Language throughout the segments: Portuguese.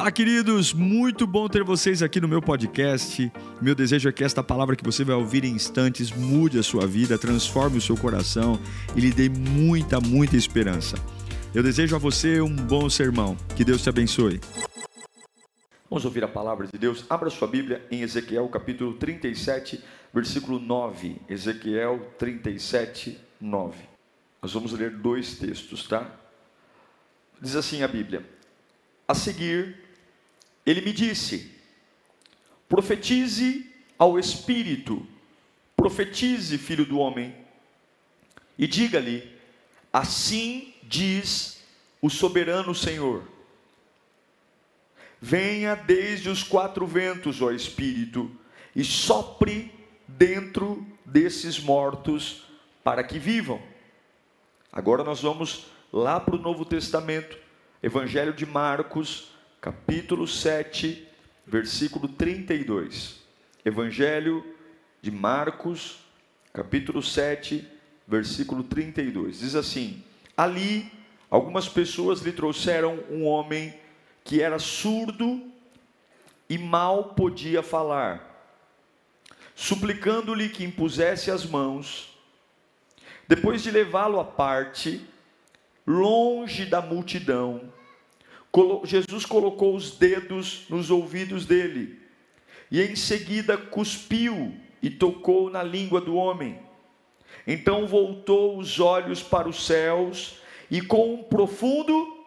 Fala, queridos! Muito bom ter vocês aqui no meu podcast. Meu desejo é que esta palavra que você vai ouvir em instantes mude a sua vida, transforme o seu coração e lhe dê muita, muita esperança. Eu desejo a você um bom sermão. Que Deus te abençoe. Vamos ouvir a palavra de Deus. Abra sua Bíblia em Ezequiel capítulo 37, versículo 9. Ezequiel 37, 9. Nós vamos ler dois textos, tá? Diz assim a Bíblia: A seguir, ele me disse: Profetize ao Espírito, profetize, filho do homem, e diga-lhe: Assim diz o soberano Senhor Venha desde os quatro ventos, ó Espírito, e sopre dentro desses mortos para que vivam. Agora nós vamos lá para o Novo Testamento, Evangelho de Marcos, capítulo 7, versículo 32. Evangelho de Marcos, capítulo 7, versículo 32. Diz assim: Ali algumas pessoas lhe trouxeram um homem que era surdo e mal podia falar, suplicando-lhe que impusesse as mãos. Depois de levá-lo à parte, longe da multidão, Jesus colocou os dedos nos ouvidos dele e em seguida cuspiu e tocou na língua do homem. Então voltou os olhos para os céus e com um profundo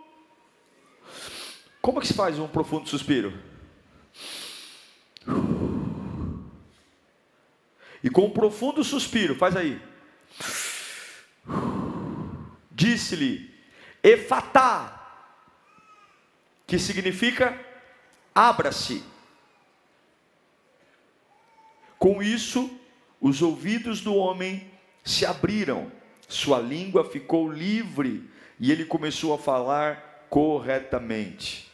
como que se faz um profundo suspiro? E com um profundo suspiro, faz aí. Disse-lhe, Efatá, que significa abra-se. Com isso, os ouvidos do homem se abriram, sua língua ficou livre e ele começou a falar corretamente.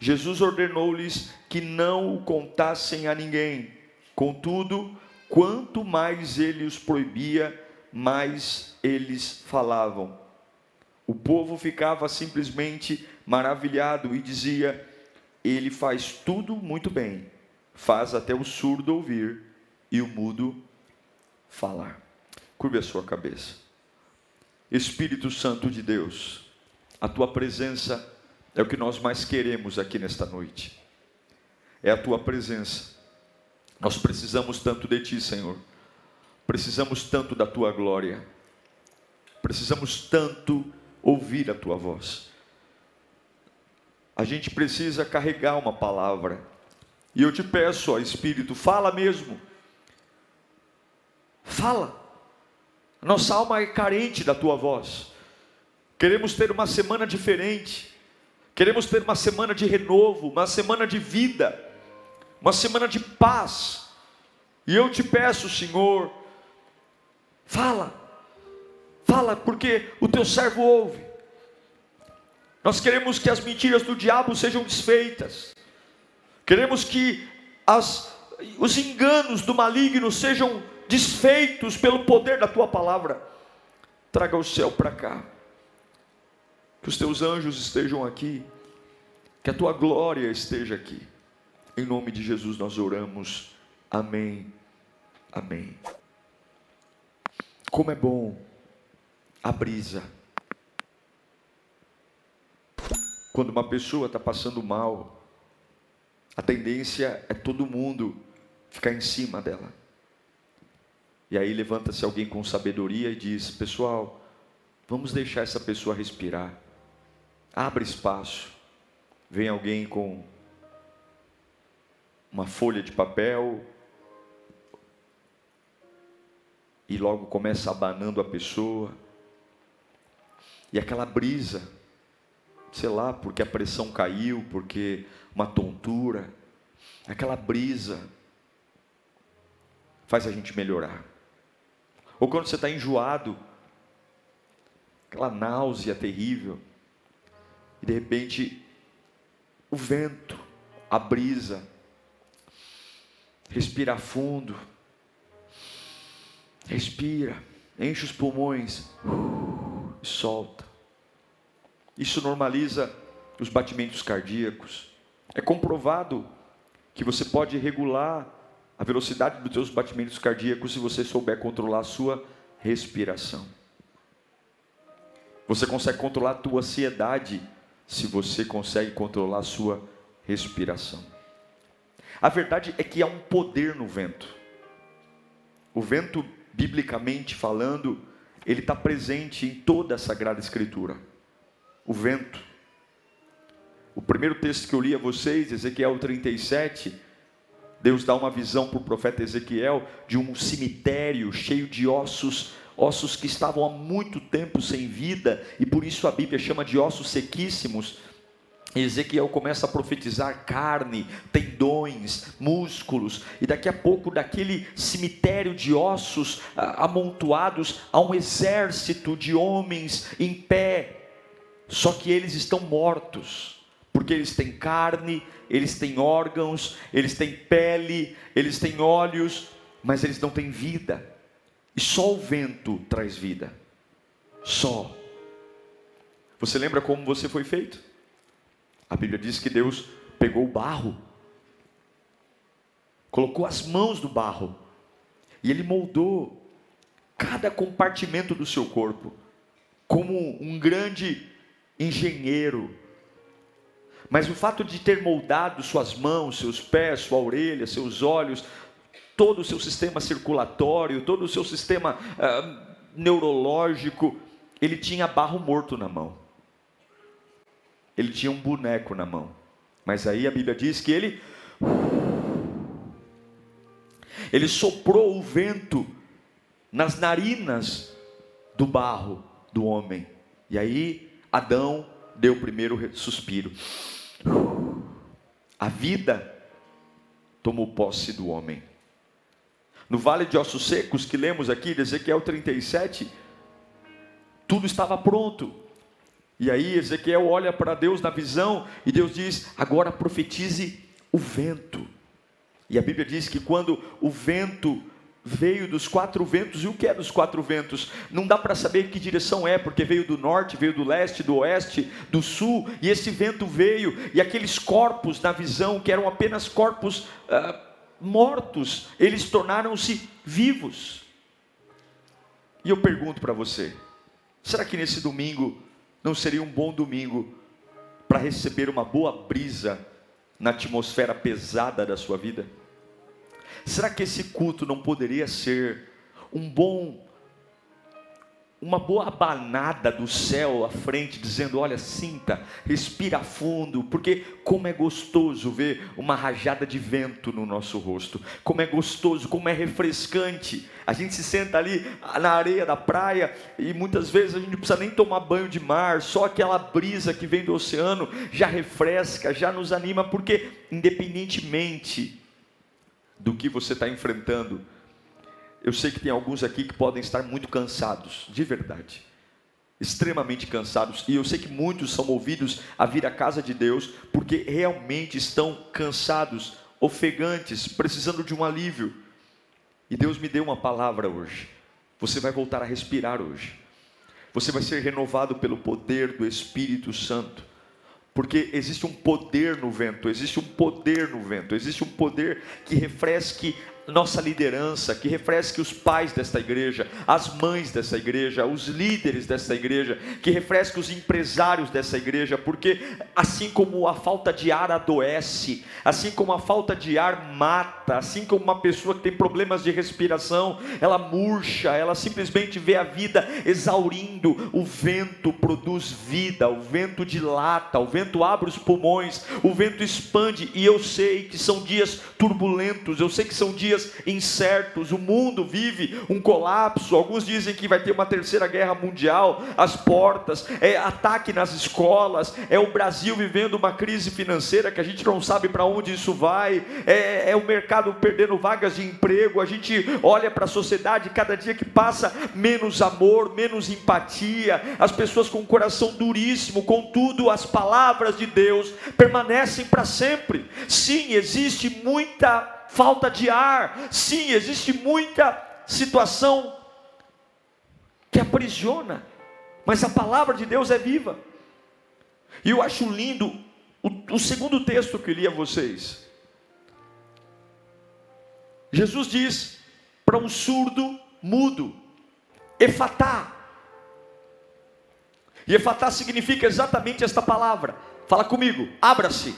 Jesus ordenou-lhes que não o contassem a ninguém. Contudo, quanto mais ele os proibia, mais eles falavam. O povo ficava simplesmente maravilhado e dizia: Ele faz tudo muito bem, faz até o surdo ouvir e o mudo falar. Curve a sua cabeça. Espírito Santo de Deus, a tua presença é o que nós mais queremos aqui nesta noite. É a tua presença. Nós precisamos tanto de ti, Senhor. Precisamos tanto da tua glória. Precisamos tanto ouvir a tua voz. A gente precisa carregar uma palavra. E eu te peço, ó Espírito, fala mesmo. Fala. Nossa alma é carente da tua voz. Queremos ter uma semana diferente. Queremos ter uma semana de renovo, uma semana de vida, uma semana de paz. E eu te peço, Senhor, fala, fala, porque o teu servo ouve. Nós queremos que as mentiras do diabo sejam desfeitas, queremos que as, os enganos do maligno sejam desfeitos pelo poder da tua palavra. Traga o céu para cá que os teus anjos estejam aqui, que a tua glória esteja aqui. Em nome de Jesus nós oramos. Amém. Amém. Como é bom a brisa. Quando uma pessoa está passando mal, a tendência é todo mundo ficar em cima dela. E aí levanta-se alguém com sabedoria e diz: Pessoal, vamos deixar essa pessoa respirar. Abre espaço. Vem alguém com uma folha de papel e logo começa abanando a pessoa. E aquela brisa, sei lá, porque a pressão caiu, porque uma tontura, aquela brisa faz a gente melhorar. Ou quando você está enjoado, aquela náusea terrível, e de repente, o vento, a brisa, respira fundo, respira, enche os pulmões e solta. Isso normaliza os batimentos cardíacos, É comprovado que você pode regular a velocidade dos seus batimentos cardíacos se você souber controlar a sua respiração. Você consegue controlar a tua ansiedade se você consegue controlar a sua respiração. A verdade é que há um poder no vento. O vento, biblicamente falando, ele está presente em toda a Sagrada Escritura. O vento. O primeiro texto que eu li a vocês, Ezequiel 37, Deus dá uma visão para o profeta Ezequiel de um cemitério cheio de ossos, ossos que estavam há muito tempo sem vida, e por isso a Bíblia chama de ossos sequíssimos. Ezequiel começa a profetizar carne, tendões, músculos, e daqui a pouco, daquele cemitério de ossos amontoados, há um exército de homens em pé, só que eles estão mortos porque eles têm carne, eles têm órgãos, eles têm pele, eles têm olhos, mas eles não têm vida. E só o vento traz vida. Só. Você lembra como você foi feito? A Bíblia diz que Deus pegou o barro, colocou as mãos no barro, e Ele moldou cada compartimento do seu corpo, como um grande engenheiro mas o fato de ter moldado suas mãos, seus pés, sua orelha, seus olhos, todo o seu sistema circulatório, todo o seu sistema uh, neurológico, ele tinha barro morto na mão. Ele tinha um boneco na mão. Mas aí a Bíblia diz que ele ele soprou o vento nas narinas do barro do homem. E aí Adão deu o primeiro suspiro. A vida tomou posse do homem. No vale de ossos secos que lemos aqui, de Ezequiel 37, tudo estava pronto. E aí Ezequiel olha para Deus na visão e Deus diz: agora profetize o vento. E a Bíblia diz que quando o vento veio dos quatro ventos. E o que é dos quatro ventos? Não dá para saber que direção é, porque veio do norte, veio do leste, do oeste, do sul, e esse vento veio, e aqueles corpos na visão, que eram apenas corpos ah, mortos, eles tornaram-se vivos. E eu pergunto para você: será que nesse domingo não seria um bom domingo para receber uma boa brisa na atmosfera pesada da sua vida? Será que esse culto não poderia ser um bom uma boa abanada do céu à frente, dizendo: Olha, sinta, respira fundo, porque como é gostoso ver uma rajada de vento no nosso rosto, como é gostoso, como é refrescante. A gente se senta ali na areia da praia e muitas vezes a gente não precisa nem tomar banho de mar, só aquela brisa que vem do oceano já refresca, já nos anima, porque independentemente do que você está enfrentando. Eu sei que tem alguns aqui que podem estar muito cansados, de verdade, extremamente cansados, e eu sei que muitos são movidos a vir à casa de Deus porque realmente estão cansados, ofegantes, precisando de um alívio. E Deus me deu uma palavra hoje. Você vai voltar a respirar hoje. Você vai ser renovado pelo poder do Espírito Santo porque existe um poder no vento, existe um poder no vento, existe um poder que refresque nossa liderança, que refresque os pais desta igreja, as mães dessa igreja, os líderes dessa igreja, que refresque os empresários dessa igreja, porque assim como a falta de ar adoece, assim como a falta de ar mata, assim como uma pessoa que tem problemas de respiração, ela murcha, ela simplesmente vê a vida exaurindo, o vento produz vida, o vento dilata, o vento abre os pulmões, o vento expande, e eu sei que são dias turbulentos, eu sei que são dias dias incertos, o mundo vive um colapso. Alguns dizem que vai ter uma terceira guerra mundial às portas, é ataque nas escolas, é o Brasil vivendo uma crise financeira que a gente não sabe para onde isso vai, é, é o mercado perdendo vagas de emprego. A gente olha para a sociedade, cada dia que passa, menos amor, menos empatia, as pessoas com o coração duríssimo, contudo, as palavras de Deus permanecem para sempre. Sim, existe muita falta de ar. Sim, existe muita situação que aprisiona, mas a palavra de Deus é viva. E eu acho lindo o, o segundo texto que eu li a vocês. Jesus diz para um surdo mudo, Efatá. E Efatá significa exatamente esta palavra. Fala comigo, abra-se.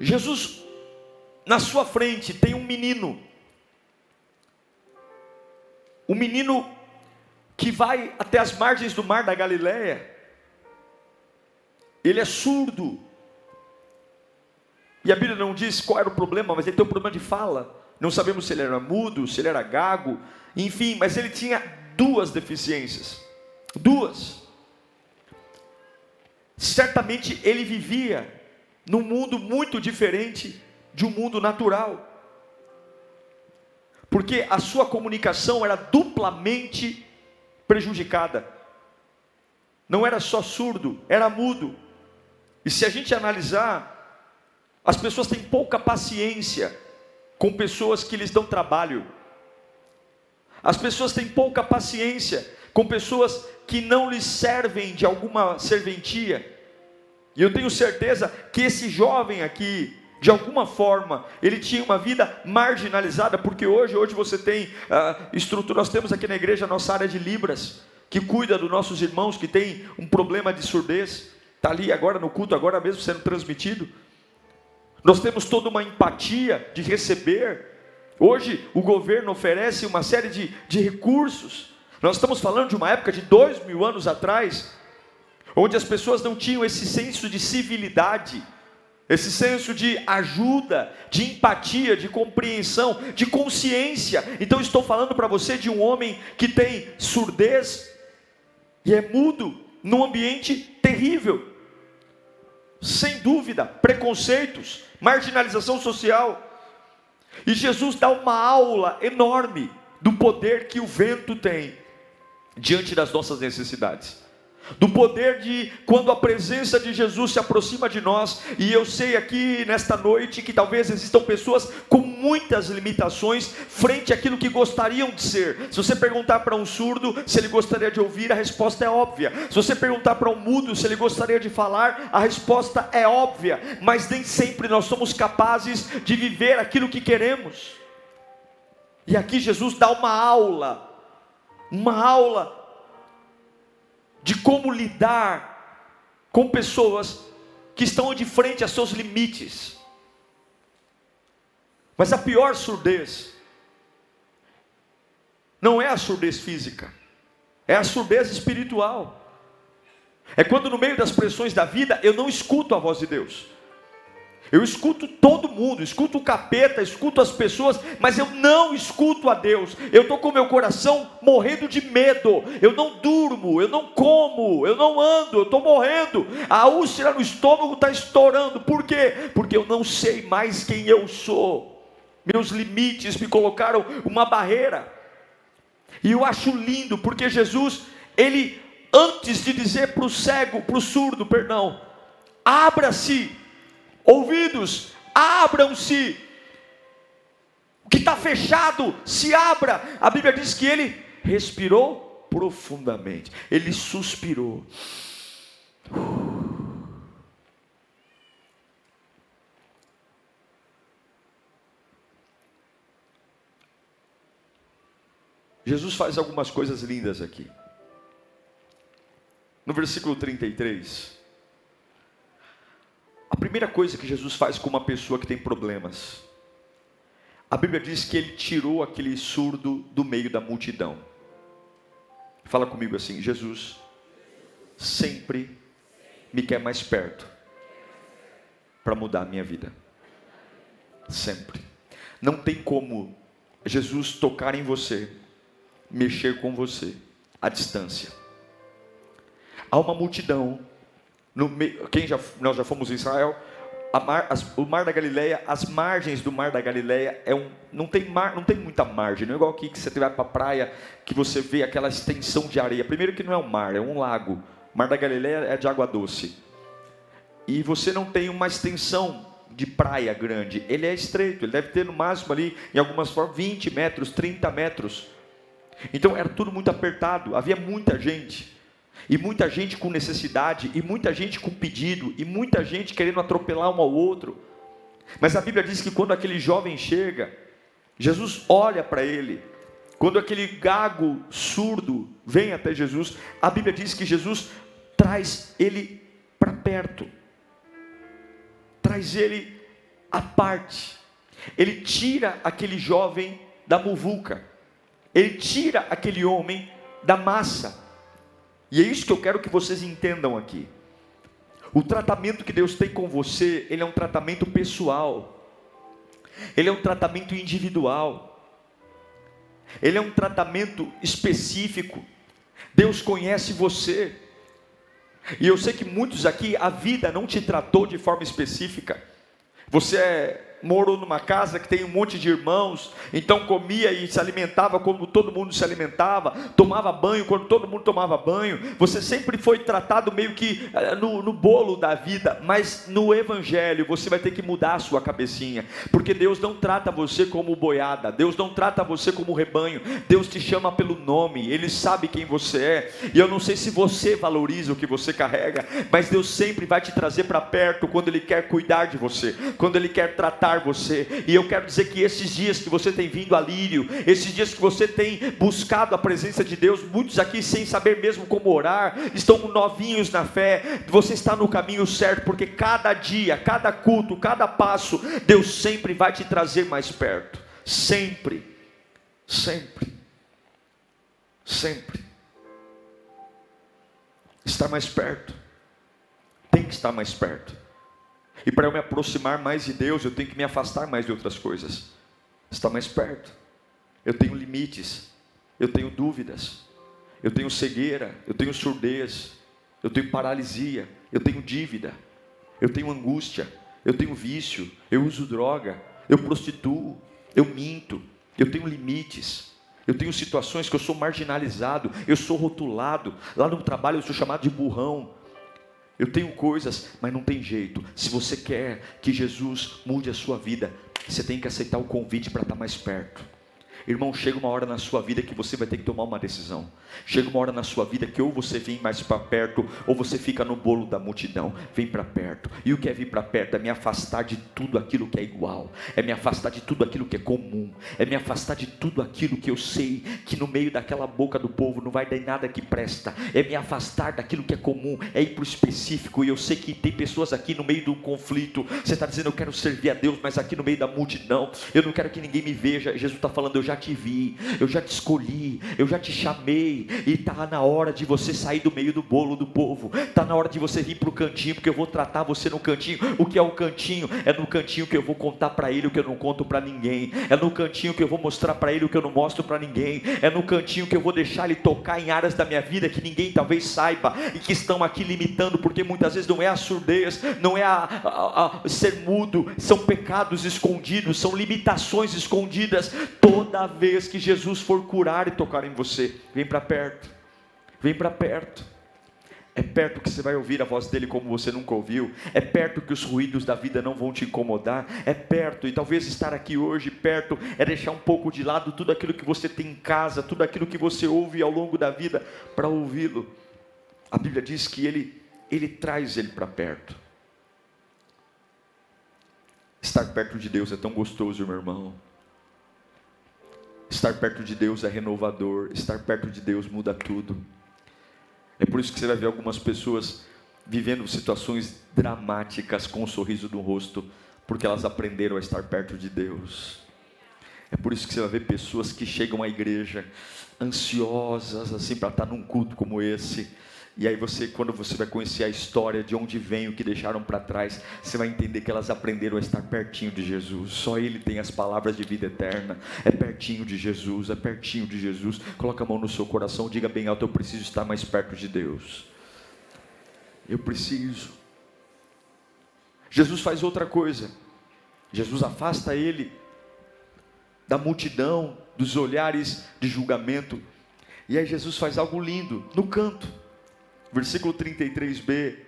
Jesus, na sua frente, tem um menino. Um menino que vai até as margens do mar da Galileia. Ele é surdo. E a Bíblia não diz qual era o problema, mas ele tem um problema de fala. Não sabemos se ele era mudo, se ele era gago, enfim, mas ele tinha duas deficiências. Duas. Certamente ele vivia num mundo muito diferente de um mundo natural. Porque a sua comunicação era duplamente prejudicada. Não era só surdo, era mudo. E se a gente analisar, as pessoas têm pouca paciência com pessoas que lhes dão trabalho. As pessoas têm pouca paciência com pessoas que não lhes servem de alguma serventia. E eu tenho certeza que esse jovem aqui, de alguma forma, ele tinha uma vida marginalizada, porque hoje, hoje você tem uh, estrutura, nós temos aqui na igreja a nossa área de Libras, que cuida dos nossos irmãos que têm um problema de surdez, está ali agora no culto, agora mesmo sendo transmitido. Nós temos toda uma empatia de receber. Hoje o governo oferece uma série de, de recursos. Nós estamos falando de uma época de dois mil anos atrás, onde as pessoas não tinham esse senso de civilidade, esse senso de ajuda, de empatia, de compreensão, de consciência. Então estou falando para você de um homem que tem surdez e é mudo num ambiente terrível. Sem dúvida, preconceitos, marginalização social. E Jesus dá uma aula enorme do poder que o vento tem diante das nossas necessidades do poder de quando a presença de Jesus se aproxima de nós, e eu sei aqui nesta noite que talvez existam pessoas com muitas limitações frente àquilo que gostariam de ser. Se você perguntar para um surdo se ele gostaria de ouvir, a resposta é óbvia. Se você perguntar para um mudo se ele gostaria de falar, a resposta é óbvia, mas nem sempre nós somos capazes de viver aquilo que queremos. E aqui Jesus dá uma aula, uma aula de como lidar com pessoas que estão de frente a seus limites. Mas a pior surdez não é a surdez física, é a surdez espiritual. É quando no meio das pressões da vida eu não escuto a voz de Deus. Eu escuto todo mundo, escuto o capeta, escuto as pessoas, mas eu não escuto a Deus. Eu estou com meu coração morrendo de medo. Eu não durmo, eu não como, eu não ando, eu estou morrendo. A úlcera no estômago está estourando. Por quê? Porque eu não sei mais quem eu sou. Meus limites me colocaram uma barreira. E eu acho lindo, porque Jesus, ele, antes de dizer para o cego, para o surdo, perdão, abra-se ouvidos, abram-se. O que está fechado, se abra. A Bíblia diz que ele respirou profundamente, ele suspirou. Jesus faz algumas coisas lindas aqui. No versículo 33, a primeira coisa que Jesus faz com uma pessoa que tem problemas, a Bíblia diz que ele tirou aquele surdo do meio da multidão. Fala comigo assim: Jesus sempre me quer mais perto para mudar a minha vida. Sempre. Não tem como Jesus tocar em você, mexer com você à distância. Há uma multidão no, quem já, nós já fomos em Israel, mar, as, o Mar da Galileia, as margens do Mar da Galileia é um, não tem mar, não tem muita margem, não é igual aqui que você vai para a praia que você vê aquela extensão de areia. Primeiro que não é um mar, é um lago. O Mar da Galileia é de água doce. E você não tem uma extensão de praia grande. Ele é estreito, ele deve ter no máximo ali, em algumas formas, 20 metros, 30 metros. Então era tudo muito apertado, havia muita gente. E muita gente com necessidade, e muita gente com pedido, e muita gente querendo atropelar um ao outro. Mas a Bíblia diz que quando aquele jovem chega, Jesus olha para ele. Quando aquele gago surdo vem até Jesus, a Bíblia diz que Jesus traz ele para perto, traz ele à parte. Ele tira aquele jovem da muvuca, ele tira aquele homem da massa. E é isso que eu quero que vocês entendam aqui. O tratamento que Deus tem com você, ele é um tratamento pessoal. Ele é um tratamento individual. Ele é um tratamento específico. Deus conhece você. E eu sei que muitos aqui a vida não te tratou de forma específica. Você é morou numa casa que tem um monte de irmãos, então comia e se alimentava como todo mundo se alimentava, tomava banho quando todo mundo tomava banho. Você sempre foi tratado meio que eh, no, no bolo da vida, mas no Evangelho você vai ter que mudar a sua cabecinha, porque Deus não trata você como boiada, Deus não trata você como rebanho, Deus te chama pelo nome, Ele sabe quem você é, e eu não sei se você valoriza o que você carrega, mas Deus sempre vai te trazer para perto quando Ele quer cuidar de você, quando Ele quer tratar você. E eu quero dizer que esses dias que você tem vindo a Lírio, esses dias que você tem buscado a presença de Deus, muitos aqui sem saber mesmo como orar, estão novinhos na fé, você está no caminho certo, porque cada dia, cada culto, cada passo, Deus sempre vai te trazer mais perto. Sempre, sempre, sempre. Estar mais perto, tem que estar mais perto. E para eu me aproximar mais de Deus, eu tenho que me afastar mais de outras coisas. Está mais perto. Eu tenho limites. Eu tenho dúvidas. Eu tenho cegueira. Eu tenho surdez. Eu tenho paralisia. Eu tenho dívida. Eu tenho angústia. Eu tenho vício. Eu uso droga. Eu prostituo. Eu minto. Eu tenho limites. Eu tenho situações que eu sou marginalizado, eu sou rotulado. Lá no trabalho eu sou chamado de burrão. Eu tenho coisas, mas não tem jeito. Se você quer que Jesus mude a sua vida, você tem que aceitar o convite para estar mais perto. Irmão, chega uma hora na sua vida que você vai ter que tomar uma decisão. Chega uma hora na sua vida que ou você vem mais para perto, ou você fica no bolo da multidão. Vem para perto. E o que é vir para perto? É me afastar de tudo aquilo que é igual. É me afastar de tudo aquilo que é comum. É me afastar de tudo aquilo que eu sei que no meio daquela boca do povo não vai dar nada que presta. É me afastar daquilo que é comum. É ir para o específico. E eu sei que tem pessoas aqui no meio do conflito. Você está dizendo, eu quero servir a Deus, mas aqui no meio da multidão, eu não quero que ninguém me veja. Jesus está falando, eu já te vi, eu já te escolhi, eu já te chamei, e está na hora de você sair do meio do bolo do povo, está na hora de você vir para o cantinho, porque eu vou tratar você no cantinho. O que é o cantinho? É no cantinho que eu vou contar para ele o que eu não conto para ninguém, é no cantinho que eu vou mostrar para ele o que eu não mostro para ninguém, é no cantinho que eu vou deixar ele tocar em áreas da minha vida que ninguém talvez saiba e que estão aqui limitando, porque muitas vezes não é a surdez, não é a, a, a ser mudo, são pecados escondidos, são limitações escondidas. Toda vez que Jesus for curar e tocar em você, vem para perto, vem para perto. É perto que você vai ouvir a voz dele como você nunca ouviu. É perto que os ruídos da vida não vão te incomodar. É perto, e talvez estar aqui hoje perto é deixar um pouco de lado tudo aquilo que você tem em casa, tudo aquilo que você ouve ao longo da vida para ouvi-lo. A Bíblia diz que ele, ele traz ele para perto. Estar perto de Deus é tão gostoso, meu irmão. Estar perto de Deus é renovador, estar perto de Deus muda tudo. É por isso que você vai ver algumas pessoas vivendo situações dramáticas com um sorriso no rosto, porque elas aprenderam a estar perto de Deus. É por isso que você vai ver pessoas que chegam à igreja ansiosas assim para estar num culto como esse, e aí você, quando você vai conhecer a história de onde vem o que deixaram para trás, você vai entender que elas aprenderam a estar pertinho de Jesus. Só Ele tem as palavras de vida eterna. É pertinho de Jesus, é pertinho de Jesus. Coloca a mão no seu coração, diga bem alto: eu preciso estar mais perto de Deus. Eu preciso. Jesus faz outra coisa. Jesus afasta ele da multidão, dos olhares de julgamento. E aí Jesus faz algo lindo no canto versículo 33b,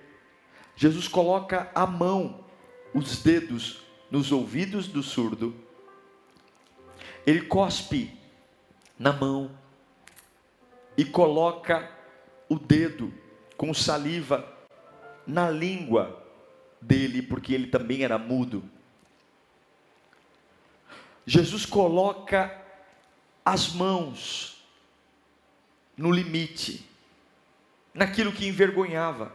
Jesus coloca a mão, os dedos nos ouvidos do surdo, ele cospe na mão e coloca o dedo com saliva na língua dele, porque ele também era mudo. Jesus coloca as mãos no limite, naquilo que envergonhava.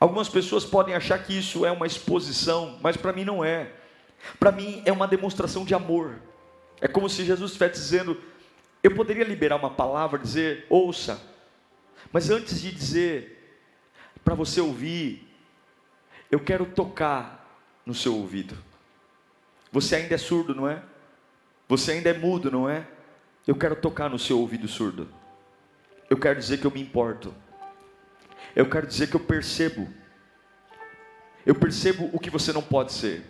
Algumas pessoas podem achar que isso é uma exposição, mas para mim não é. Para mim é uma demonstração de amor. É como se Jesus estivesse dizendo: eu poderia liberar uma palavra, dizer, ouça, mas antes de dizer para você ouvir, eu quero tocar no seu ouvido. Você ainda é surdo, não é? Você ainda é mudo, não é? Eu quero tocar no seu ouvido surdo. Eu quero dizer que eu me importo. Eu quero dizer que eu percebo. Eu percebo o que você não pode ser.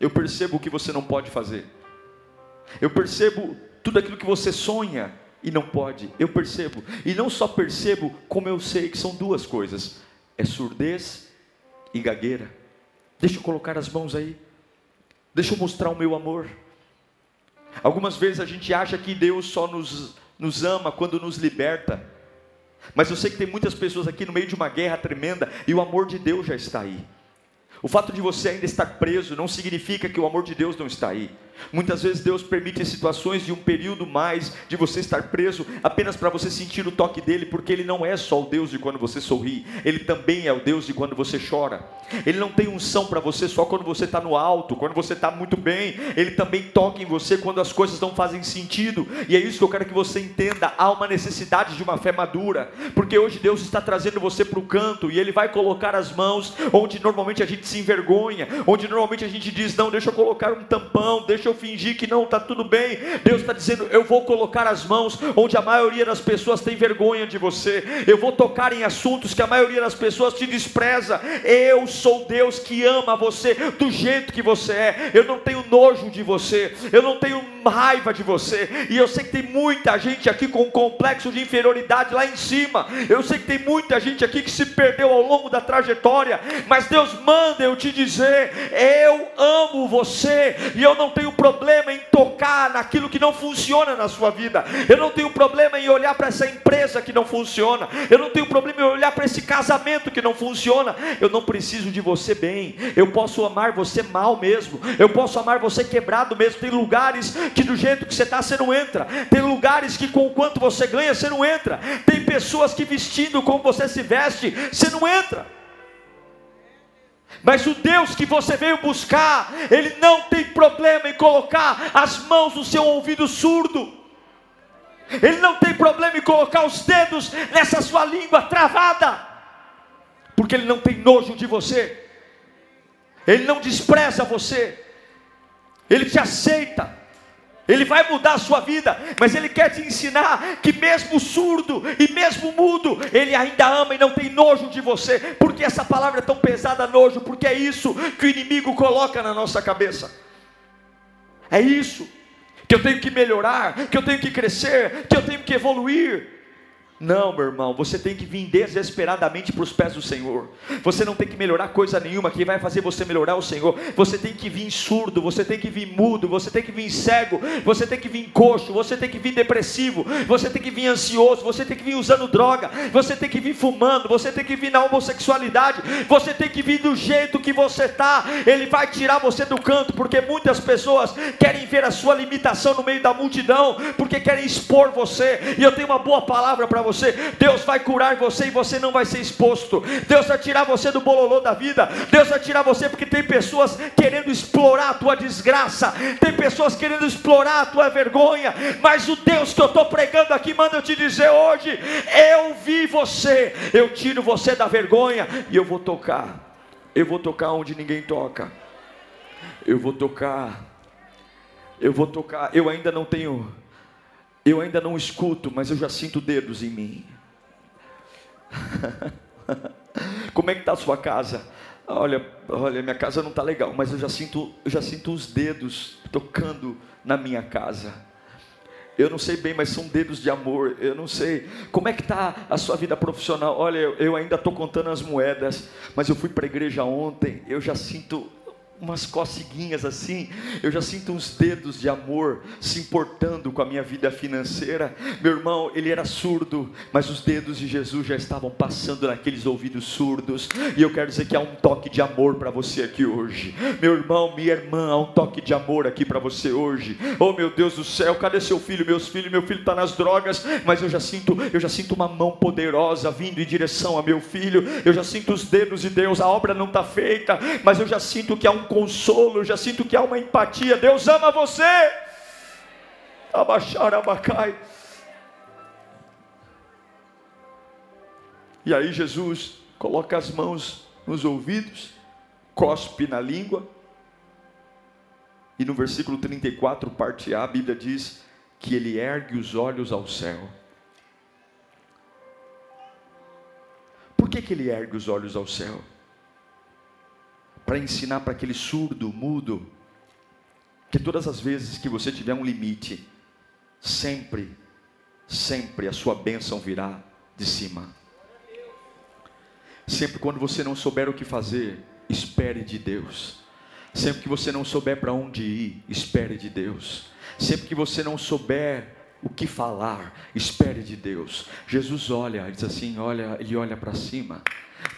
Eu percebo o que você não pode fazer. Eu percebo tudo aquilo que você sonha e não pode. Eu percebo. E não só percebo, como eu sei que são duas coisas: é surdez e gagueira. Deixa eu colocar as mãos aí. Deixa eu mostrar o meu amor. Algumas vezes a gente acha que Deus só nos, nos ama quando nos liberta. Mas eu sei que tem muitas pessoas aqui no meio de uma guerra tremenda e o amor de Deus já está aí. O fato de você ainda estar preso não significa que o amor de Deus não está aí. Muitas vezes Deus permite situações de um período mais de você estar preso apenas para você sentir o toque dele, porque ele não é só o Deus de quando você sorri, ele também é o Deus de quando você chora. Ele não tem unção para você só quando você está no alto, quando você está muito bem. Ele também toca em você quando as coisas não fazem sentido. E é isso que eu quero que você entenda. Há uma necessidade de uma fé madura, porque hoje Deus está trazendo você para o canto e Ele vai colocar as mãos onde normalmente a gente se envergonha, onde normalmente a gente diz não, deixa eu colocar um tampão, deixa eu fingir que não está tudo bem. Deus está dizendo eu vou colocar as mãos onde a maioria das pessoas tem vergonha de você. Eu vou tocar em assuntos que a maioria das pessoas te despreza. Eu sou Deus que ama você do jeito que você é. Eu não tenho nojo de você, eu não tenho raiva de você. E eu sei que tem muita gente aqui com um complexo de inferioridade lá em cima. Eu sei que tem muita gente aqui que se perdeu ao longo da trajetória. Mas Deus manda eu te dizer: eu amo você e eu não tenho problema em tocar naquilo que não funciona na sua vida. Eu não tenho problema em olhar para essa empresa que não funciona. Eu não tenho problema em olhar para esse casamento que não funciona. Eu não preciso de você bem, eu posso amar você mal mesmo, eu posso amar você quebrado mesmo. Tem lugares que do jeito que você está, você não entra, tem lugares que com o quanto você ganha, você não entra, tem pessoas que vestindo como você se veste, você não entra. Mas o Deus que você veio buscar, Ele não tem problema em colocar as mãos no seu ouvido surdo. Ele não tem problema em colocar os dedos nessa sua língua travada porque Ele não tem nojo de você, Ele não despreza você, Ele te aceita. Ele vai mudar a sua vida, mas Ele quer te ensinar que, mesmo surdo e mesmo mudo, Ele ainda ama e não tem nojo de você, porque essa palavra é tão pesada, nojo, porque é isso que o inimigo coloca na nossa cabeça, é isso que eu tenho que melhorar, que eu tenho que crescer, que eu tenho que evoluir. Não, meu irmão, você tem que vir desesperadamente para os pés do Senhor. Você não tem que melhorar coisa nenhuma que vai fazer você melhorar o Senhor. Você tem que vir surdo, você tem que vir mudo, você tem que vir cego, você tem que vir coxo, você tem que vir depressivo, você tem que vir ansioso, você tem que vir usando droga, você tem que vir fumando, você tem que vir na homossexualidade, você tem que vir do jeito que você está. Ele vai tirar você do canto, porque muitas pessoas querem ver a sua limitação no meio da multidão, porque querem expor você. E eu tenho uma boa palavra para você. Deus vai curar você e você não vai ser exposto. Deus vai tirar você do bololô da vida. Deus vai tirar você porque tem pessoas querendo explorar a tua desgraça. Tem pessoas querendo explorar a tua vergonha. Mas o Deus que eu estou pregando aqui manda eu te dizer hoje: eu vi você. Eu tiro você da vergonha e eu vou tocar. Eu vou tocar onde ninguém toca. Eu vou tocar. Eu vou tocar. Eu ainda não tenho eu ainda não escuto, mas eu já sinto dedos em mim. Como é que está a sua casa? Olha, olha, minha casa não está legal, mas eu já sinto, eu já sinto os dedos tocando na minha casa. Eu não sei bem, mas são dedos de amor. Eu não sei. Como é que está a sua vida profissional? Olha, eu, eu ainda estou contando as moedas, mas eu fui para a igreja ontem. Eu já sinto umas coceguinhas assim, eu já sinto uns dedos de amor se importando com a minha vida financeira. Meu irmão, ele era surdo, mas os dedos de Jesus já estavam passando naqueles ouvidos surdos, e eu quero dizer que há um toque de amor para você aqui hoje. Meu irmão, minha irmã, há um toque de amor aqui para você hoje. Oh meu Deus do céu, cadê seu filho, meus filhos? Meu filho está nas drogas, mas eu já sinto, eu já sinto uma mão poderosa vindo em direção a meu filho. Eu já sinto os dedos de Deus, a obra não está feita, mas eu já sinto que há um consolo, já sinto que há uma empatia. Deus ama você. Abaixar, abacai. E aí Jesus coloca as mãos nos ouvidos, cospe na língua. E no versículo 34, parte A, a Bíblia diz que ele ergue os olhos ao céu. Por que, que ele ergue os olhos ao céu? Para ensinar para aquele surdo, mudo, que todas as vezes que você tiver um limite, sempre, sempre a sua bênção virá de cima. Sempre quando você não souber o que fazer, espere de Deus. Sempre que você não souber para onde ir, espere de Deus. Sempre que você não souber o que falar, espere de Deus. Jesus olha, diz assim, olha, ele olha para cima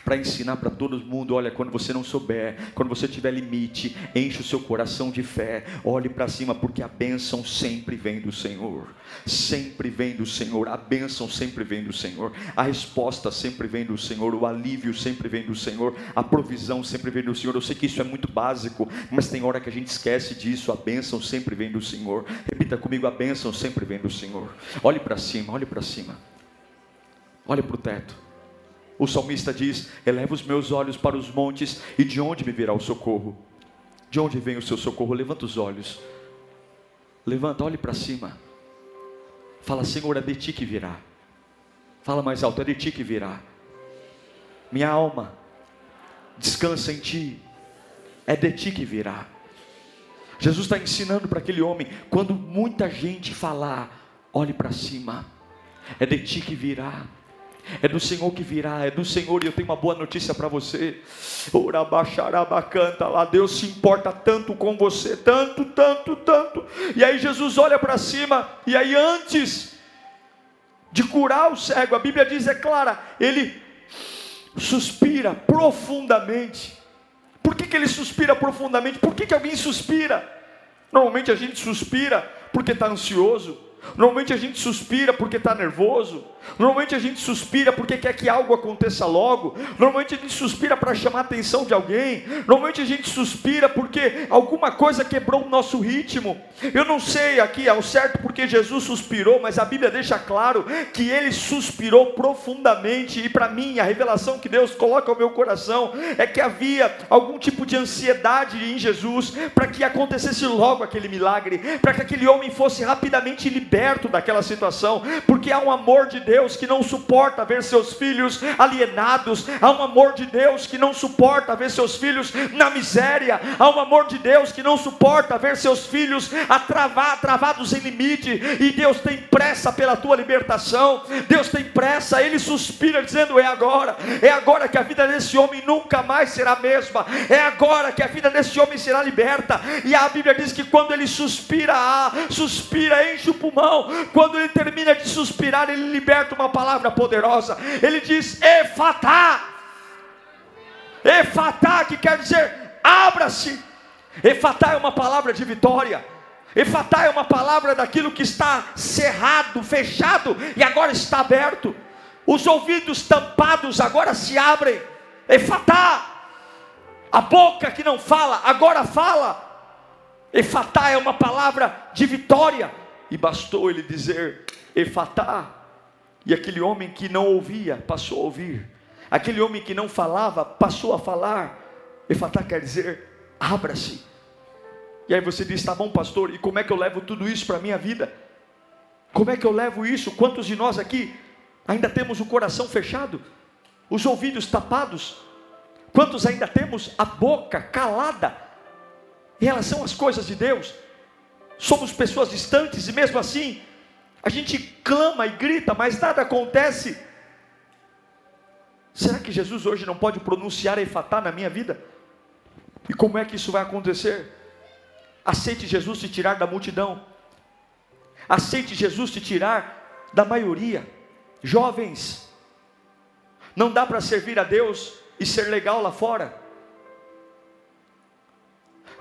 para ensinar para todo mundo: olha, quando você não souber, quando você tiver limite, enche o seu coração de fé, olhe para cima, porque a bênção sempre vem do Senhor. Sempre vem do Senhor, a bênção sempre vem do Senhor, a resposta sempre vem do Senhor, o alívio sempre vem do Senhor, a provisão sempre vem do Senhor. Eu sei que isso é muito básico, mas tem hora que a gente esquece disso. A bênção sempre vem do Senhor. Repita comigo: a bênção sempre vem do Senhor. Olhe para cima, olhe para cima, olhe para o teto. O salmista diz: Eleva os meus olhos para os montes, e de onde me virá o socorro? De onde vem o seu socorro? Levanta os olhos. Levanta, olhe para cima. Fala, Senhor, é de ti que virá. Fala mais alto, é de ti que virá. Minha alma, descansa em ti. É de ti que virá. Jesus está ensinando para aquele homem, quando muita gente falar, olhe para cima. É de ti que virá é do Senhor que virá, é do Senhor, e eu tenho uma boa notícia para você. canta lá, Deus se importa tanto com você, tanto, tanto, tanto. E aí Jesus olha para cima, e aí antes de curar o cego, a Bíblia diz, é clara, ele suspira profundamente. Por que, que ele suspira profundamente? Por que, que alguém suspira? Normalmente a gente suspira porque está ansioso. Normalmente a gente suspira porque está nervoso. Normalmente a gente suspira porque quer que algo aconteça logo. Normalmente a gente suspira para chamar a atenção de alguém. Normalmente a gente suspira porque alguma coisa quebrou o nosso ritmo. Eu não sei aqui ao certo porque Jesus suspirou, mas a Bíblia deixa claro que ele suspirou profundamente. E para mim, a revelação que Deus coloca ao meu coração é que havia algum tipo de ansiedade em Jesus para que acontecesse logo aquele milagre, para que aquele homem fosse rapidamente liberto liberto daquela situação, porque há um amor de Deus que não suporta ver seus filhos alienados, há um amor de Deus que não suporta ver seus filhos na miséria, há um amor de Deus que não suporta ver seus filhos atravar, travados em limite, e Deus tem pressa pela tua libertação, Deus tem pressa, Ele suspira dizendo: é agora, é agora que a vida desse homem nunca mais será a mesma, é agora que a vida desse homem será liberta, e a Bíblia diz que quando ele suspira, ah, suspira, enche o pulmão Quando ele termina de suspirar, ele liberta uma palavra poderosa. Ele diz: Efatá. Efatá, que quer dizer abra-se. Efatá é uma palavra de vitória. Efatá é uma palavra daquilo que está cerrado, fechado e agora está aberto. Os ouvidos tampados agora se abrem. Efatá. A boca que não fala agora fala. Efatá é uma palavra de vitória e bastou ele dizer Efatá, e aquele homem que não ouvia passou a ouvir, aquele homem que não falava passou a falar. Efatá quer dizer abra-se. E aí você diz: tá bom, pastor, e como é que eu levo tudo isso para a minha vida? Como é que eu levo isso? Quantos de nós aqui ainda temos o coração fechado, os ouvidos tapados? Quantos ainda temos a boca calada em relação às coisas de Deus? Somos pessoas distantes e mesmo assim a gente clama e grita, mas nada acontece. Será que Jesus hoje não pode pronunciar Efatá na minha vida? E como é que isso vai acontecer? Aceite Jesus te tirar da multidão. Aceite Jesus te tirar da maioria. Jovens, não dá para servir a Deus e ser legal lá fora.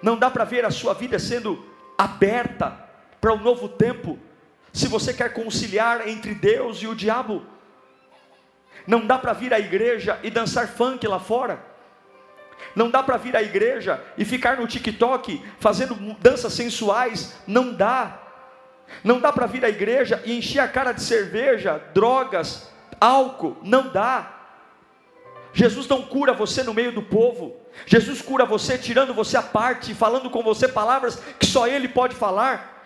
Não dá para ver a sua vida sendo aberta para um novo tempo, se você quer conciliar entre Deus e o diabo. Não dá para vir à igreja e dançar funk lá fora. Não dá para vir à igreja e ficar no TikTok fazendo danças sensuais. Não dá. Não dá para vir à igreja e encher a cara de cerveja, drogas, álcool. Não dá. Jesus não cura você no meio do povo. Jesus cura você tirando você à parte, falando com você palavras que só Ele pode falar.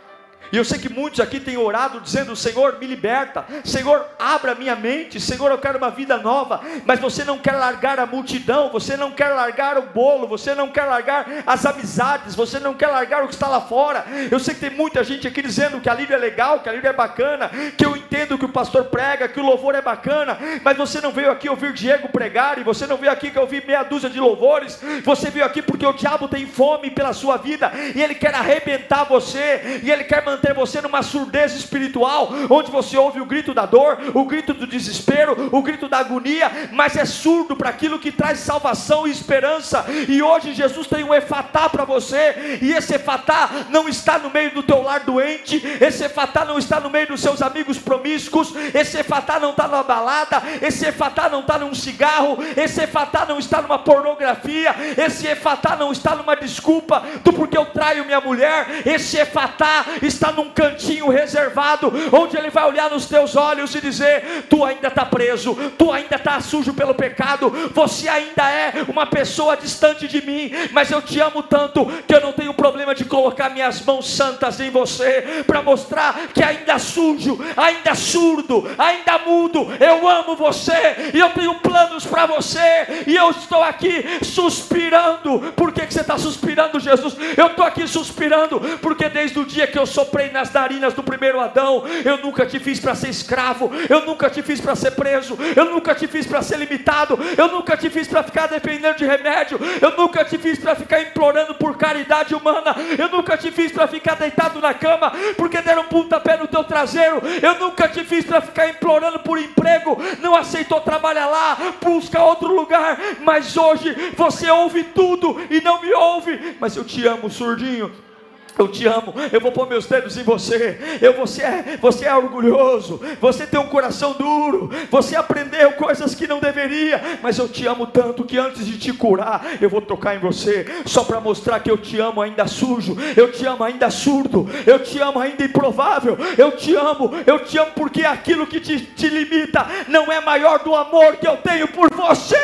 E eu sei que muitos aqui têm orado dizendo: Senhor, me liberta, Senhor, abra minha mente, Senhor, eu quero uma vida nova. Mas você não quer largar a multidão, você não quer largar o bolo, você não quer largar as amizades, você não quer largar o que está lá fora. Eu sei que tem muita gente aqui dizendo que a Lídia é legal, que a Lídia é bacana, que eu entendo que o pastor prega, que o louvor é bacana, mas você não veio aqui ouvir Diego pregar, e você não veio aqui que ouvir meia dúzia de louvores, você veio aqui porque o diabo tem fome pela sua vida, e ele quer arrebentar você, e ele quer manter você numa surdez espiritual, onde você ouve o grito da dor, o grito do desespero, o grito da agonia, mas é surdo para aquilo que traz salvação e esperança. E hoje Jesus tem um efatá para você, e esse efatá não está no meio do teu lar doente, esse efatá não está no meio dos seus amigos promíscuos, esse efatá não está numa balada, esse efatá não está num cigarro, esse efatá não está numa pornografia, esse efatá não está numa desculpa do porque eu traio minha mulher, esse efatá está está num cantinho reservado, onde Ele vai olhar nos teus olhos e dizer: Tu ainda está preso, tu ainda está sujo pelo pecado, você ainda é uma pessoa distante de mim, mas eu te amo tanto que eu não tenho problema de colocar minhas mãos santas em você, para mostrar que ainda sujo, ainda surdo, ainda mudo, eu amo você e eu tenho planos para você, e eu estou aqui suspirando. Por que, que você está suspirando, Jesus? Eu estou aqui suspirando, porque desde o dia que eu sou soprei nas narinas do primeiro Adão. Eu nunca te fiz para ser escravo, eu nunca te fiz para ser preso, eu nunca te fiz para ser limitado, eu nunca te fiz para ficar dependendo de remédio, eu nunca te fiz para ficar implorando por caridade humana, eu nunca te fiz para ficar deitado na cama porque deram um pontapé no teu traseiro, eu nunca te fiz para ficar implorando por emprego, não aceitou trabalhar lá, busca outro lugar, mas hoje você ouve tudo e não me ouve, mas eu te amo, surdinho. Eu te amo, eu vou pôr meus dedos em você. Eu, você, é, você é orgulhoso, você tem um coração duro, você aprendeu coisas que não deveria, mas eu te amo tanto que antes de te curar, eu vou tocar em você, só para mostrar que eu te amo ainda sujo, eu te amo ainda surdo, eu te amo ainda improvável, eu te amo, eu te amo porque aquilo que te, te limita não é maior do amor que eu tenho por você.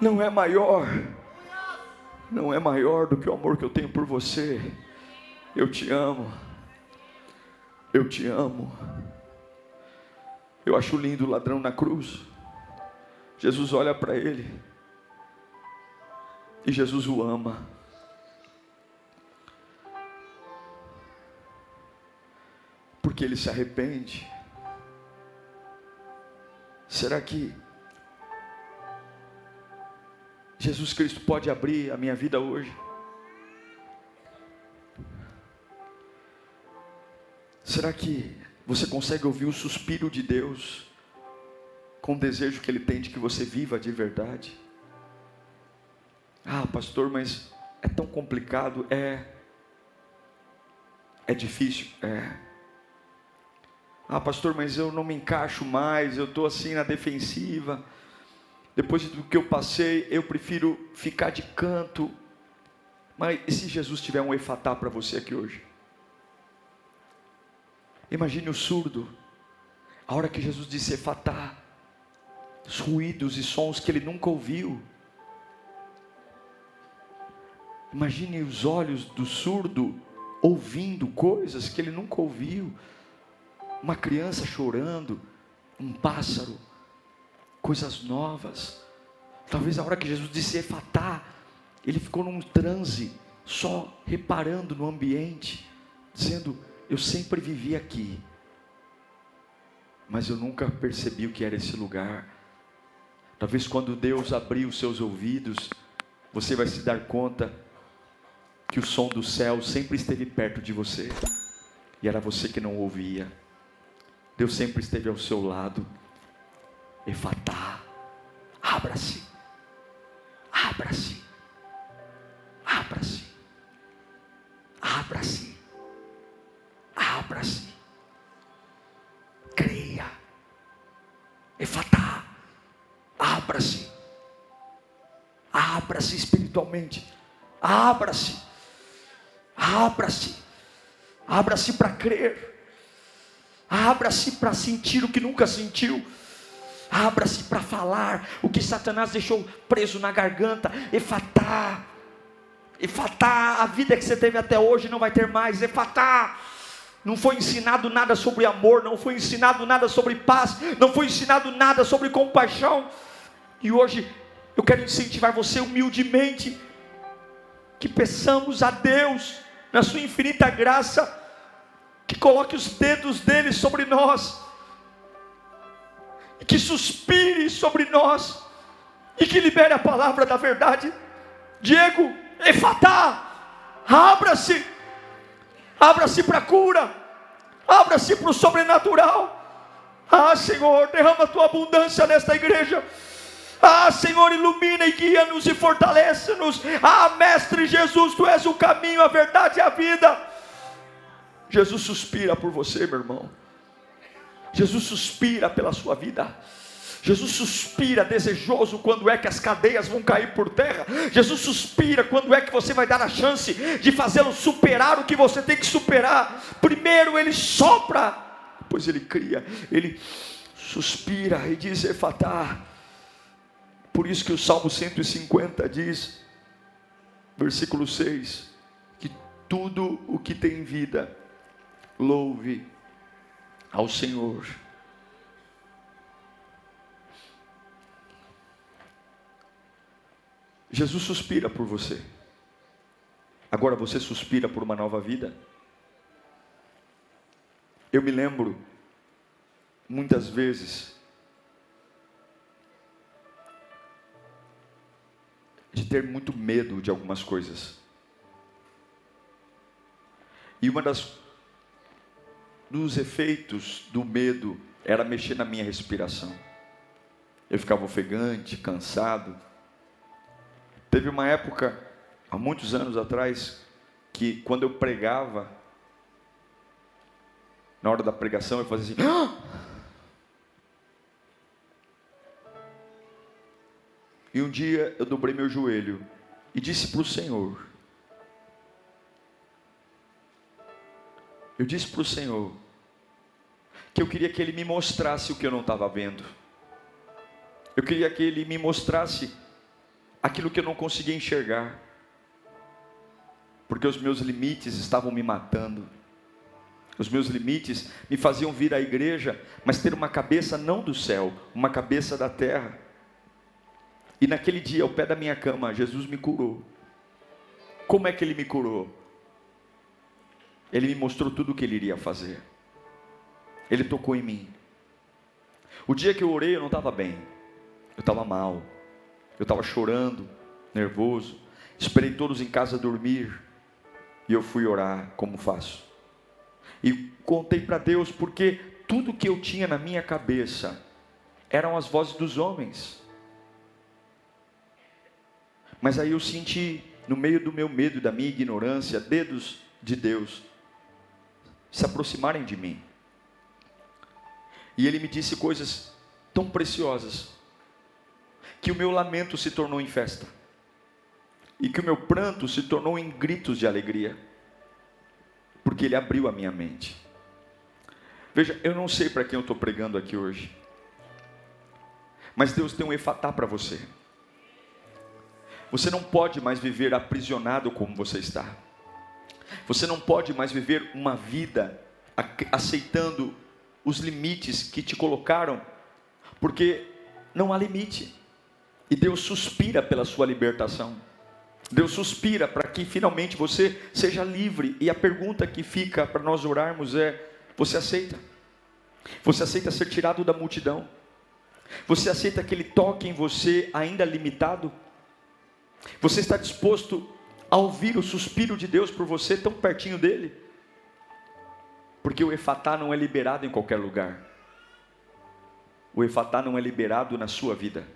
Não é maior não é maior do que o amor que eu tenho por você. Eu te amo. Eu te amo. Eu acho lindo o ladrão na cruz. Jesus olha para ele. E Jesus o ama. Porque ele se arrepende. Será que Jesus Cristo pode abrir a minha vida hoje. Será que você consegue ouvir o suspiro de Deus com o desejo que Ele tem de que você viva de verdade? Ah, pastor, mas é tão complicado. É. É difícil. É. Ah, pastor, mas eu não me encaixo mais. Eu estou assim na defensiva depois do que eu passei, eu prefiro ficar de canto. Mas e se Jesus tiver um efatá para você aqui hoje? Imagine o surdo, a hora que Jesus disse efatá, os ruídos e sons que ele nunca ouviu. Imagine os olhos do surdo ouvindo coisas que ele nunca ouviu. Uma criança chorando, um pássaro coisas novas. Talvez a hora que Jesus disse efatá, ele ficou num transe, só reparando no ambiente, dizendo: Eu sempre vivi aqui, mas eu nunca percebi o que era esse lugar. Talvez quando Deus abrir os seus ouvidos, você vai se dar conta que o som do céu sempre esteve perto de você e era você que não ouvia. Deus sempre esteve ao seu lado. Efatá, abra-se, abra-se, abra-se, abra-se, abra-se, creia, Efatá, abra-se, abra-se espiritualmente, abra-se, abra-se, abra-se para crer, abra-se para sentir o que nunca sentiu Abra-se para falar o que Satanás deixou preso na garganta. Efatá. Efatá, a vida que você teve até hoje não vai ter mais. Efatá. Não foi ensinado nada sobre amor, não foi ensinado nada sobre paz, não foi ensinado nada sobre compaixão. E hoje eu quero incentivar você humildemente que peçamos a Deus, na sua infinita graça, que coloque os dedos dele sobre nós que suspire sobre nós e que libere a palavra da verdade. Diego, efatá, abra-se, abra-se para a cura, abra-se para o sobrenatural. Ah, Senhor, derrama a tua abundância nesta igreja. Ah, Senhor, ilumina e guia-nos e fortalece-nos. Ah, Mestre Jesus, tu és o caminho, a verdade e a vida. Jesus suspira por você, meu irmão. Jesus suspira pela sua vida. Jesus suspira desejoso quando é que as cadeias vão cair por terra. Jesus suspira quando é que você vai dar a chance de fazê-lo superar o que você tem que superar. Primeiro ele sopra, depois ele cria, ele suspira e diz: Efatá. Por isso que o Salmo 150 diz, versículo 6, que tudo o que tem vida, louve ao Senhor. Jesus suspira por você. Agora você suspira por uma nova vida? Eu me lembro, muitas vezes, de ter muito medo de algumas coisas. E uma das dos efeitos do medo era mexer na minha respiração. Eu ficava ofegante, cansado. Teve uma época, há muitos anos atrás, que quando eu pregava, na hora da pregação, eu fazia assim. Ah! E um dia eu dobrei meu joelho e disse para o Senhor: Eu disse para o Senhor que eu queria que Ele me mostrasse o que eu não estava vendo. Eu queria que Ele me mostrasse aquilo que eu não conseguia enxergar. Porque os meus limites estavam me matando. Os meus limites me faziam vir à igreja, mas ter uma cabeça não do céu, uma cabeça da terra. E naquele dia, ao pé da minha cama, Jesus me curou. Como é que ele me curou? Ele me mostrou tudo o que ele iria fazer. Ele tocou em mim. O dia que eu orei, eu não estava bem. Eu estava mal. Eu estava chorando, nervoso. Esperei todos em casa dormir. E eu fui orar, como faço. E contei para Deus, porque tudo que eu tinha na minha cabeça eram as vozes dos homens. Mas aí eu senti, no meio do meu medo da minha ignorância, dedos de Deus se aproximarem de mim. E ele me disse coisas tão preciosas, que o meu lamento se tornou em festa, e que o meu pranto se tornou em gritos de alegria, porque ele abriu a minha mente. Veja, eu não sei para quem eu estou pregando aqui hoje, mas Deus tem um efatá para você. Você não pode mais viver aprisionado como você está. Você não pode mais viver uma vida aceitando os limites que te colocaram, porque não há limite. E Deus suspira pela sua libertação. Deus suspira para que finalmente você seja livre. E a pergunta que fica para nós orarmos é: você aceita? Você aceita ser tirado da multidão? Você aceita que Ele toque em você ainda limitado? Você está disposto a ouvir o suspiro de Deus por você tão pertinho dele? Porque o efatá não é liberado em qualquer lugar. O efatá não é liberado na sua vida.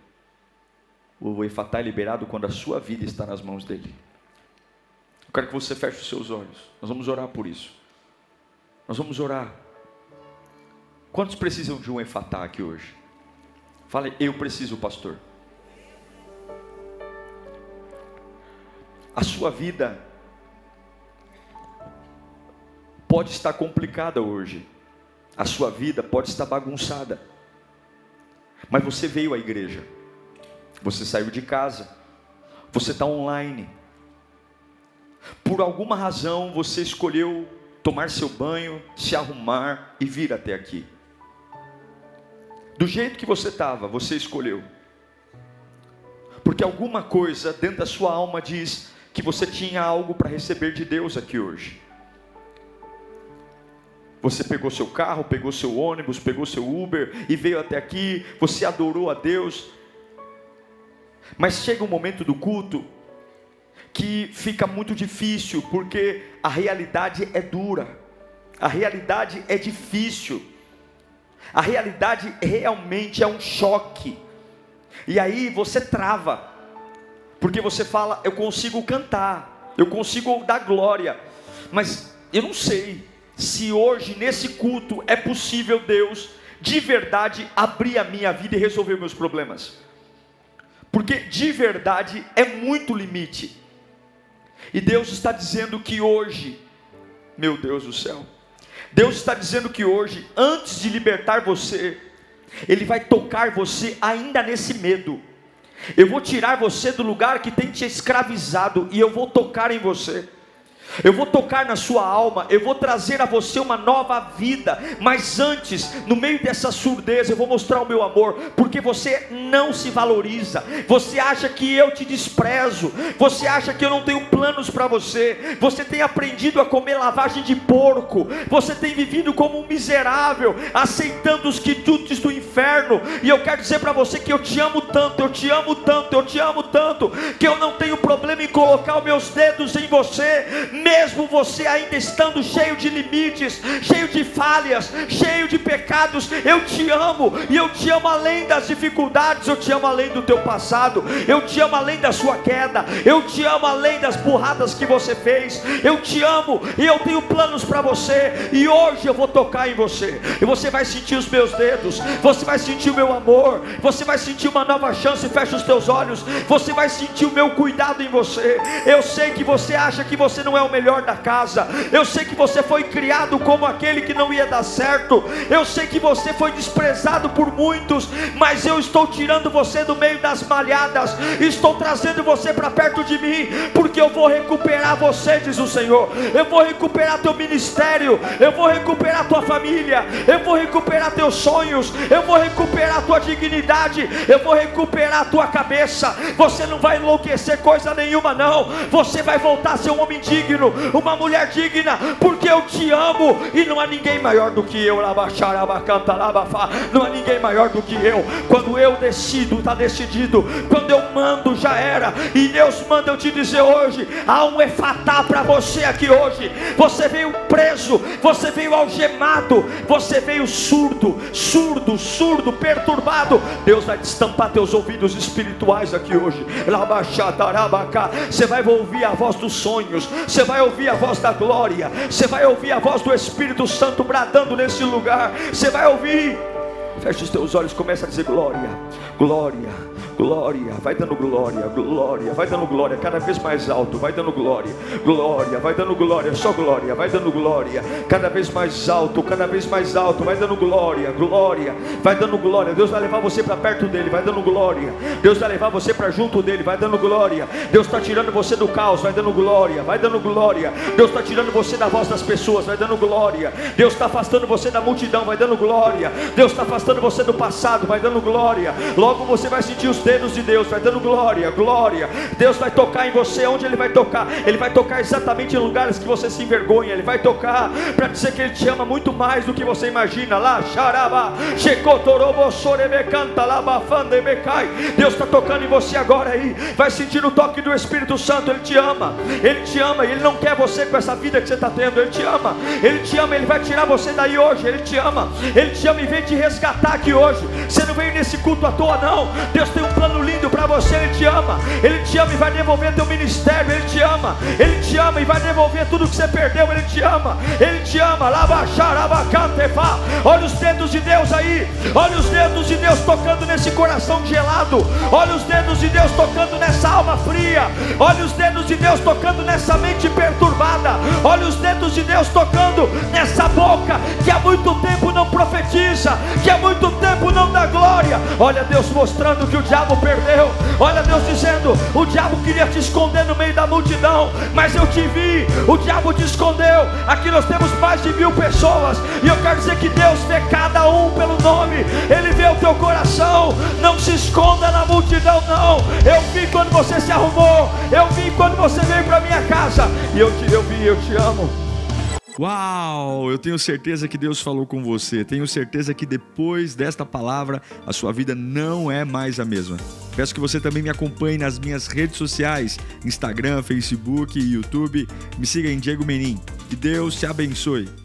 O efatá é liberado quando a sua vida está nas mãos dele. Eu quero que você feche os seus olhos. Nós vamos orar por isso. Nós vamos orar. Quantos precisam de um efatá aqui hoje? Fale, eu preciso, pastor. A sua vida pode estar complicada hoje. A sua vida pode estar bagunçada. Mas você veio à igreja. Você saiu de casa. Você está online. Por alguma razão você escolheu tomar seu banho, se arrumar e vir até aqui. Do jeito que você estava, você escolheu. Porque alguma coisa dentro da sua alma diz que você tinha algo para receber de Deus aqui hoje. Você pegou seu carro, pegou seu ônibus, pegou seu Uber e veio até aqui, você adorou a Deus. Mas chega um momento do culto que fica muito difícil, porque a realidade é dura, a realidade é difícil. A realidade realmente é um choque. E aí você trava. Porque você fala, eu consigo cantar, eu consigo dar glória, mas eu não sei se hoje nesse culto é possível Deus de verdade abrir a minha vida e resolver meus problemas. Porque de verdade é muito limite. E Deus está dizendo que hoje, meu Deus do céu, Deus está dizendo que hoje, antes de libertar você, Ele vai tocar você ainda nesse medo. Eu vou tirar você do lugar que tem te escravizado e eu vou tocar em você eu vou tocar na sua alma, eu vou trazer a você uma nova vida, mas antes, no meio dessa surdez, eu vou mostrar o meu amor, porque você não se valoriza, você acha que eu te desprezo, você acha que eu não tenho planos para você, você tem aprendido a comer lavagem de porco, você tem vivido como um miserável, aceitando os quitutes do inferno, e eu quero dizer para você que eu te amo tanto, eu te amo tanto, eu te amo tanto, que eu não tenho problema em colocar os meus dedos em você mesmo você ainda estando cheio de limites, cheio de falhas, cheio de pecados, eu te amo, e eu te amo além das dificuldades, eu te amo além do teu passado, eu te amo além da sua queda, eu te amo além das burradas que você fez, eu te amo, e eu tenho planos para você, e hoje eu vou tocar em você, e você vai sentir os meus dedos, você vai sentir o meu amor, você vai sentir uma nova chance, fecha os teus olhos, você vai sentir o meu cuidado em você, eu sei que você acha que você não é o melhor da casa. Eu sei que você foi criado como aquele que não ia dar certo. Eu sei que você foi desprezado por muitos, mas eu estou tirando você do meio das malhadas. Estou trazendo você para perto de mim, porque eu vou recuperar você, diz o Senhor. Eu vou recuperar teu ministério, eu vou recuperar tua família, eu vou recuperar teus sonhos, eu vou recuperar tua dignidade, eu vou recuperar tua cabeça. Você não vai enlouquecer coisa nenhuma, não. Você vai voltar a ser um homem digno digno, uma mulher digna, porque eu te amo e não há ninguém maior do que eu. Não há ninguém maior do que eu. Quando eu decido, está decidido. Quando eu mando, já era. E Deus manda eu te dizer hoje: há um efatá para você aqui hoje. Você veio preso, você veio algemado, você veio surdo, surdo, surdo, perturbado. Deus vai destampar teus ouvidos espirituais aqui hoje. Você vai ouvir a voz dos sonhos, você vai vai ouvir a voz da glória, você vai ouvir a voz do Espírito Santo bradando nesse lugar, você vai ouvir. Feche os teus olhos, começa a dizer glória, glória, glória, vai dando glória, glória, vai dando glória, cada vez mais alto, vai dando glória, glória, vai dando glória, só glória, vai dando glória, cada vez mais alto, cada vez mais alto, vai dando glória, glória, vai dando glória. Deus vai levar você para perto dele, vai dando glória. Deus vai levar você para junto dele, vai dando glória. Deus está tirando você do caos, vai dando glória, vai dando glória. Deus está tirando você da voz das pessoas, vai dando glória. Deus está afastando você da multidão, vai dando glória. Deus está afastando você do passado, vai dando glória. Logo você vai sentir os dedos dedos de Deus, vai dando glória, glória. Deus vai tocar em você, onde Ele vai tocar? Ele vai tocar exatamente em lugares que você se envergonha. Ele vai tocar para dizer que Ele te ama muito mais do que você imagina. Lá, xaraba, Deus está tocando em você agora aí. Vai sentir o toque do Espírito Santo. Ele te ama, Ele te ama. Ele não quer você com essa vida que você está tendo. Ele te ama, Ele te ama. Ele vai tirar você daí hoje. Ele te ama, Ele te ama e vem te resgatar aqui hoje. Você não veio nesse culto à toa, não. Deus tem um plano lindo para você. Ele te ama, Ele te ama e vai devolver teu ministério. Ele te ama, Ele te ama e vai devolver tudo que você perdeu. Ele te ama, Ele te ama. Olha os dedos de Deus aí. Olha os dedos de Deus tocando nesse coração gelado. Olha os dedos de Deus tocando nessa alma fria. Olha os dedos de Deus tocando nessa mente perturbada. Olha os dedos de Deus tocando nessa boca que há muito tempo não profetiza, que há muito tempo não dá glória. Olha Deus mostrando que o diabo perdeu. Olha Deus dizendo: o diabo queria te esconder no meio da multidão, mas eu te vi. O diabo te escondeu. Aqui nós temos mais de mil pessoas, e eu quero dizer que Deus vê cada um pelo nome. Ele vê o teu coração. Não se esconda na multidão, não. Eu vi quando você se arrumou. Eu vi quando você veio para minha casa. E eu te eu vi, eu te amo. Uau! Eu tenho certeza que Deus falou com você. Tenho certeza que depois desta palavra a sua vida não é mais a mesma. Peço que você também me acompanhe nas minhas redes sociais: Instagram, Facebook YouTube. Me siga em Diego Menin. Que Deus te abençoe.